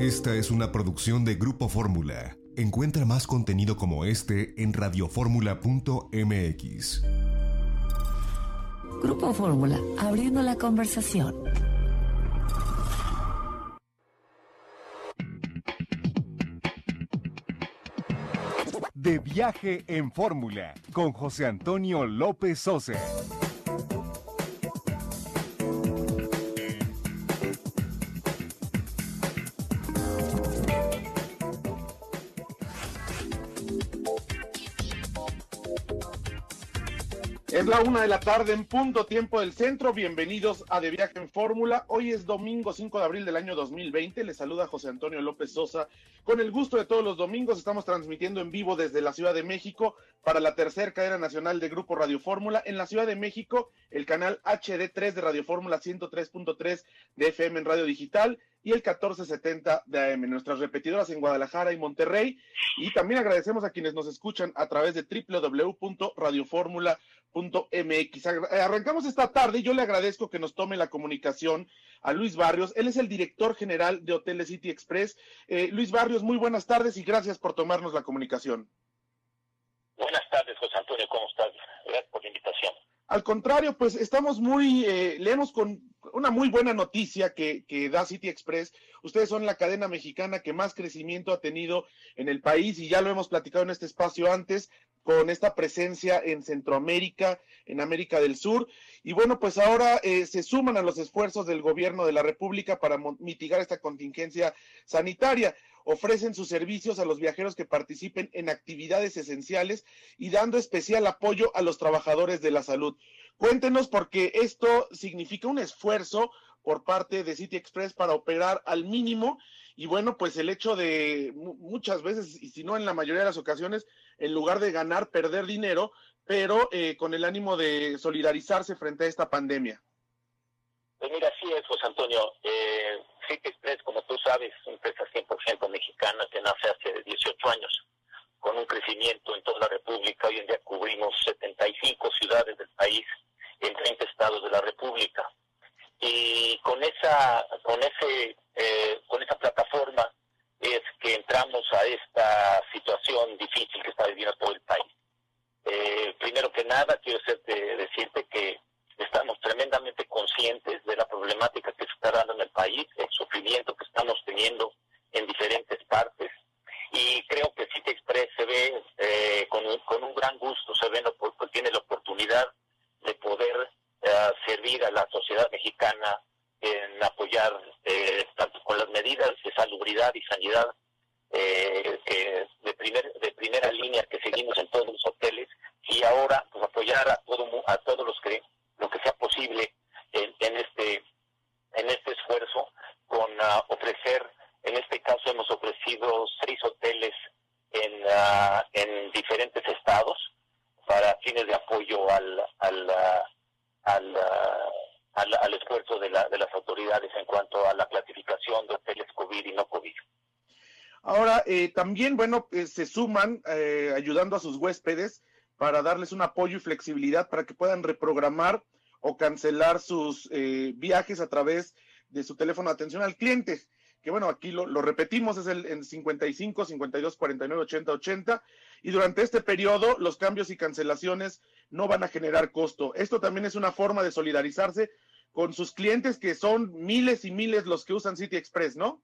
Esta es una producción de Grupo Fórmula. Encuentra más contenido como este en radioformula.mx. Grupo Fórmula, abriendo la conversación. De viaje en Fórmula con José Antonio López Sosa. La una de la tarde en punto tiempo del centro. Bienvenidos a De Viaje en Fórmula. Hoy es domingo 5 de abril del año 2020. Les saluda José Antonio López Sosa. Con el gusto de todos los domingos estamos transmitiendo en vivo desde la Ciudad de México para la tercera cadena nacional de Grupo Radio Fórmula. En la Ciudad de México, el canal HD3 de Radio Fórmula 103.3 de FM en Radio Digital y el 1470 de AM, nuestras repetidoras en Guadalajara y Monterrey. Y también agradecemos a quienes nos escuchan a través de www.radioformula.com MX. Arrancamos esta tarde y yo le agradezco que nos tome la comunicación a Luis Barrios. Él es el director general de Hoteles City Express. Eh, Luis Barrios, muy buenas tardes y gracias por tomarnos la comunicación. Buenas tardes, José Antonio, ¿cómo estás? Gracias por la invitación. Al contrario, pues estamos muy, eh, leemos con una muy buena noticia que, que, da City Express. Ustedes son la cadena mexicana que más crecimiento ha tenido en el país y ya lo hemos platicado en este espacio antes con esta presencia en Centroamérica, en América del Sur. Y bueno, pues ahora eh, se suman a los esfuerzos del gobierno de la República para mitigar esta contingencia sanitaria. Ofrecen sus servicios a los viajeros que participen en actividades esenciales y dando especial apoyo a los trabajadores de la salud. Cuéntenos porque esto significa un esfuerzo por parte de City Express para operar al mínimo y bueno, pues el hecho de muchas veces, y si no en la mayoría de las ocasiones, en lugar de ganar, perder dinero, pero eh, con el ánimo de solidarizarse frente a esta pandemia. Pues mira, así es, José Antonio. Eh, City Express, como tú sabes, es una empresa 100% mexicana que nace hace 18 años, con un crecimiento en toda la República. Hoy en día cubrimos 75 ciudades del país en 30 estados de la República. Y con esa, con ese, eh, con esa plataforma es que entramos a esta situación difícil que está viviendo todo el país. Eh, primero que nada, quiero decirte que estamos tremendamente conscientes de la problemática que se está dando en el país, el sufrimiento que estamos teniendo en diferentes partes. Y creo que City Express se ve eh, con, un gran gusto, se ve, tiene la oportunidad de poder eh, servir a la sociedad mexicana en apoyar eh, tanto con las medidas de salubridad y sanidad eh, de, primer, de primera línea que seguimos en todos los hoteles y ahora pues apoyar a todo a todos los que lo que sea posible en, en este en este esfuerzo con uh, ofrecer en este caso hemos ofrecido seis hoteles en uh, en diferentes estados para fines de apoyo al al, uh, al al, al, esfuerzo de, la, de, las autoridades en cuanto a la clasificación de hoteles COVID y no COVID. Ahora, eh, también, bueno, eh, se suman eh, ayudando a sus huéspedes para darles un apoyo y flexibilidad para que puedan reprogramar o cancelar sus eh, viajes a través de su teléfono de atención al cliente. Que bueno, aquí lo, lo repetimos, es el en 55 52 49 80 80. Y durante este periodo, los cambios y cancelaciones no van a generar costo. Esto también es una forma de solidarizarse con sus clientes, que son miles y miles los que usan City Express, ¿no?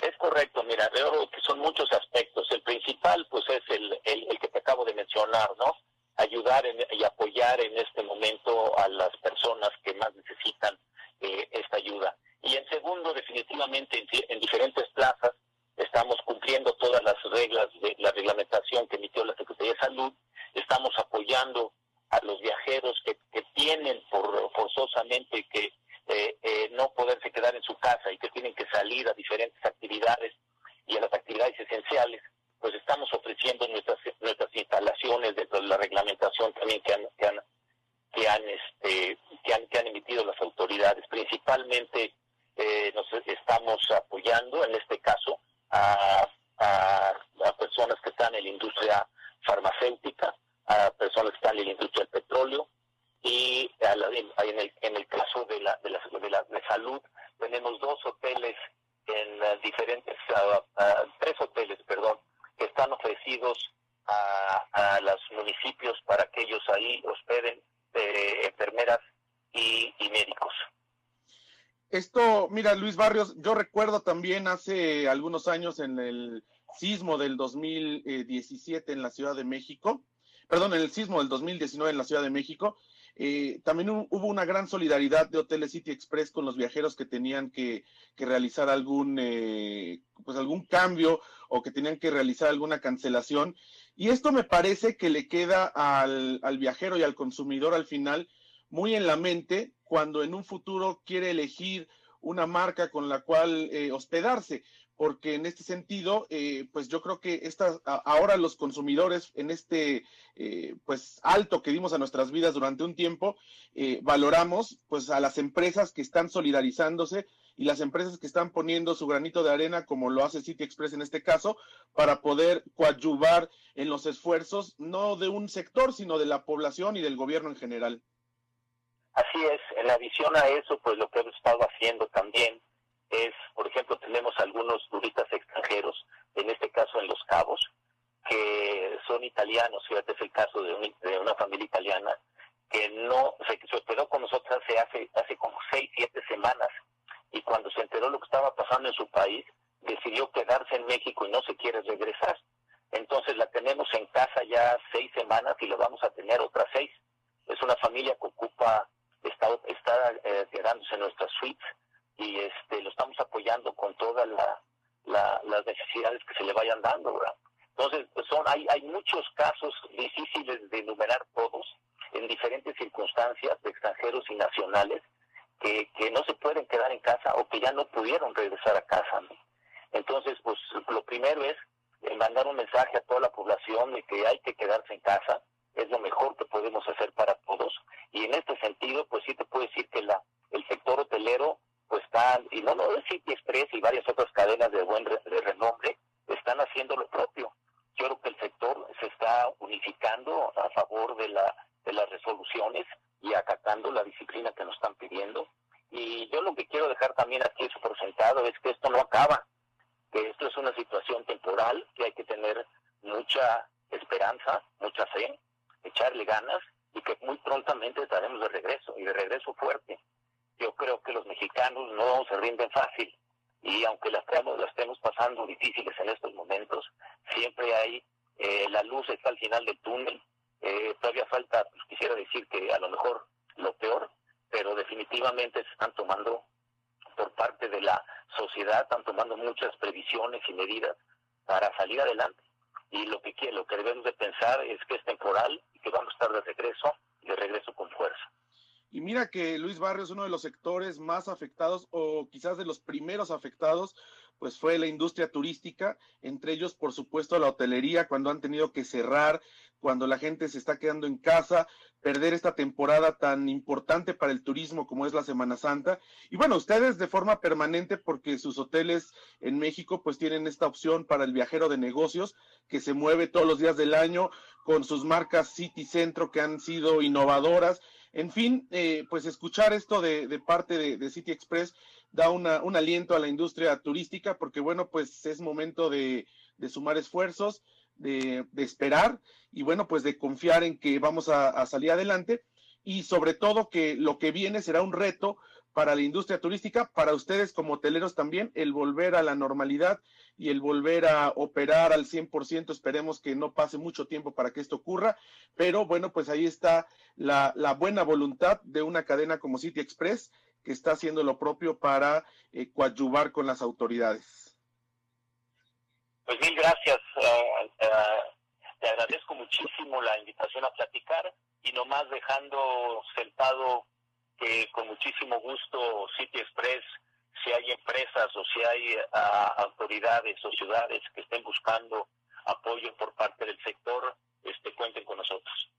Es correcto, mira, veo que son muchos aspectos. El principal, pues, es el, el, que te acabo de mencionar, ¿no? Ayudar en, y apoyar en este momento a las personas que más necesitan eh, esta ayuda. Y en segundo, definitivamente, en, en diferentes plazas estamos cumpliendo todas las reglas de la reglamentación que emitió la Secretaría de Salud, estamos apoyando a los viajeros que, que tienen por forzosamente que eh, eh, no poderse quedar en su casa y que tienen que salir a diferentes actividades y a las actividades esenciales, pues estamos ofreciendo nuestras nuestras instalaciones dentro de la reglamentación también que han que han que han este que han, que han emitido las autoridades. Principalmente eh, nos estamos apoyando en este caso a, a personas que están en la industria farmacéutica a personas que están en la industria del petróleo y a la, en, el, en el caso de la, de la, de la de salud tenemos dos hoteles en las diferentes, tres hoteles, perdón, que están ofrecidos a, los municipios para que ellos ahí hospeden eh, enfermeras y, y médicos. Esto, mira, Luis Barrios, yo recuerdo también hace algunos años en el sismo del 2017 en la Ciudad de México, perdón, en el sismo del 2019 en la Ciudad de México, eh, también hubo una gran solidaridad de Hoteles City Express con los viajeros que tenían que, realizar algún, eh, pues algún cambio o que tenían que realizar alguna cancelación. Y esto me parece que le queda al, viajero y al consumidor al final muy en la mente cuando en un futuro quiere elegir una marca con la cual eh, hospedarse porque en este sentido, eh, pues yo creo que estas, ahora los consumidores en este eh, pues alto que dimos a nuestras vidas durante un tiempo, eh, valoramos pues a las empresas que están solidarizándose y las empresas que están poniendo su granito de arena, como lo hace City Express en este caso, para poder coadyuvar en los esfuerzos, no de un sector, sino de la población y del gobierno en general. Así es, en adición a eso, pues lo que hemos estado haciendo también es, por ejemplo, tenemos algunos turistas extranjeros, en este caso en Los Cabos, que son italianos, fíjate, es el caso de, de una familia italiana, que no se, se con nosotros hace, hace, hace como seis, siete semanas, y cuando se enteró lo que estaba pasando en su país, decidió quedarse en México y no se quiere regresar. Entonces la tenemos en casa ya seis semanas y lo vamos a tener otras seis. Es una familia que ocupa, está, está eh, quedándose en nuestras suites y este lo estamos apoyando con todas las necesidades que se le vayan dando, ¿verdad? Entonces, pues, son hay, hay muchos casos difíciles de enumerar todos en diferentes circunstancias de extranjeros y nacionales que, que no se pueden quedar en casa o que ya no pudieron regresar a casa. Entonces, pues lo primero es eh, mandar un mensaje a toda la población de que hay que quedarse en casa, es lo mejor que podemos hacer para todos. Y en este sentido, pues sí te puedo decir que la, el sector hotelero pues están, y no, no City Express y varias otras cadenas de buen de renombre, están haciendo lo propio. Yo creo que el sector se está unificando a favor de, la, de las resoluciones y acatando la disciplina que nos están pidiendo. Y yo lo que quiero dejar también aquí es presentado es que esto no acaba, que esto es una situación temporal, que hay que tener mucha esperanza, mucha fe, echarle ganas y que muy prontamente estaremos de regreso y de regreso fuerte yo creo que los mexicanos no se rinden fácil y aunque las estemos, las estemos pasando difíciles en estos momentos, siempre hay, eh, la luz está al final del túnel, eh, todavía falta, pues, quisiera decir que a lo mejor lo peor, pero definitivamente se están tomando por parte de la sociedad, están tomando muchas previsiones y medidas para salir adelante. Y lo que, lo que debemos de pensar es que es temporal que vamos a estar de regreso, de regreso con fuerza. Y mira que Luis Barrios, uno de los sectores más afectados o quizás de los primeros afectados, pues fue la industria turística, entre ellos, por supuesto, la hotelería, cuando han tenido que cerrar, cuando la gente se está quedando en casa, perder esta temporada tan importante para el turismo como es la Semana Santa. Y bueno, ustedes de forma permanente, porque sus hoteles en México pues tienen esta opción para el viajero de negocios que se mueve todos los días del año con sus marcas City Centro que han sido innovadoras en fin, eh, pues escuchar esto de, parte de, City Express da una, un aliento a la industria turística porque, bueno, pues es momento de, sumar esfuerzos, de, esperar y, bueno, pues de confiar en que vamos a salir adelante y sobre todo que lo que viene será un reto para la industria turística, para ustedes como hoteleros también, el volver a la normalidad y el volver a operar al 100%. Esperemos que no pase mucho tiempo para que esto ocurra, pero bueno, pues ahí está la, buena voluntad de una cadena como City Express que está haciendo lo propio para eh, coadyuvar con las autoridades. Pues mil gracias. Eh, eh, te agradezco muchísimo la invitación a platicar y nomás dejando sentado que con muchísimo gusto City Express, si hay empresas o si hay ah, autoridades o ciudades que estén buscando apoyo por parte del sector, este, cuenten con nosotros.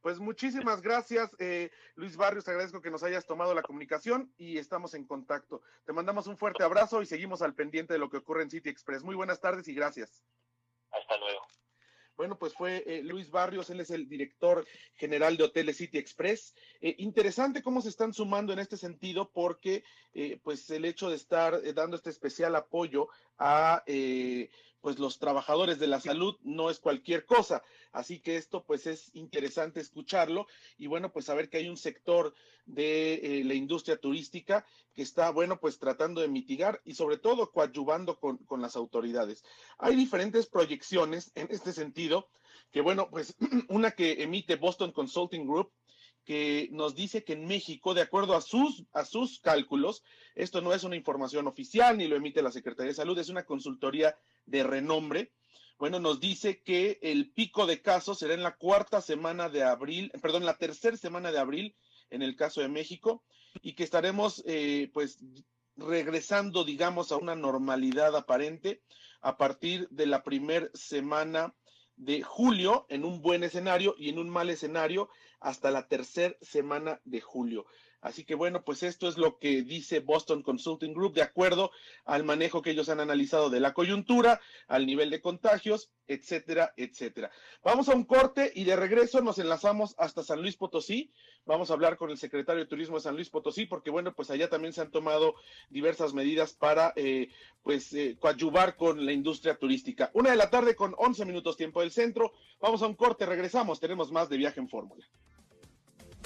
Pues muchísimas gracias, eh, Luis Barrios. agradezco que nos hayas tomado la comunicación y estamos en contacto. Te mandamos un fuerte abrazo y seguimos al pendiente de lo que ocurre en City Express. Muy buenas tardes y gracias. Hasta luego. bueno, pues fue eh, Luis Barrios, él es el director general de Hoteles City Express. Eh, interesante cómo se están sumando en este sentido porque eh, pues el hecho de estar dando este especial apoyo a pues los trabajadores de la salud no es cualquier cosa. Así que esto pues es interesante escucharlo y bueno, pues saber que hay un sector de eh, la industria turística que está, bueno, pues tratando de mitigar y sobre todo coadyuvando con, con las autoridades. Hay diferentes proyecciones en este sentido, que bueno, pues una que emite Boston Consulting Group, que nos dice que en México, de acuerdo a sus, a sus cálculos, esto no es una información oficial ni lo emite la Secretaría de Salud, es una consultoría de renombre. Bueno, nos dice que el pico de casos será en la cuarta semana de abril, perdón, la tercera semana de abril en el caso de México y que estaremos eh, pues regresando, digamos, a una normalidad aparente a partir de la primera semana de julio en un buen escenario y en un mal escenario hasta la tercera semana de julio. Así que bueno, pues esto es lo que dice Boston Consulting Group de acuerdo al manejo que ellos han analizado de la coyuntura, al nivel de contagios, etcétera, etcétera. Vamos a un corte y de regreso nos enlazamos hasta San Luis Potosí. Vamos a hablar con el secretario de Turismo de San Luis Potosí porque bueno, pues allá también se han tomado diversas medidas para eh, pues eh, coadyuvar con la industria turística. Una de la tarde con 11 minutos tiempo del centro. Vamos a un corte, regresamos. Tenemos más de viaje en fórmula.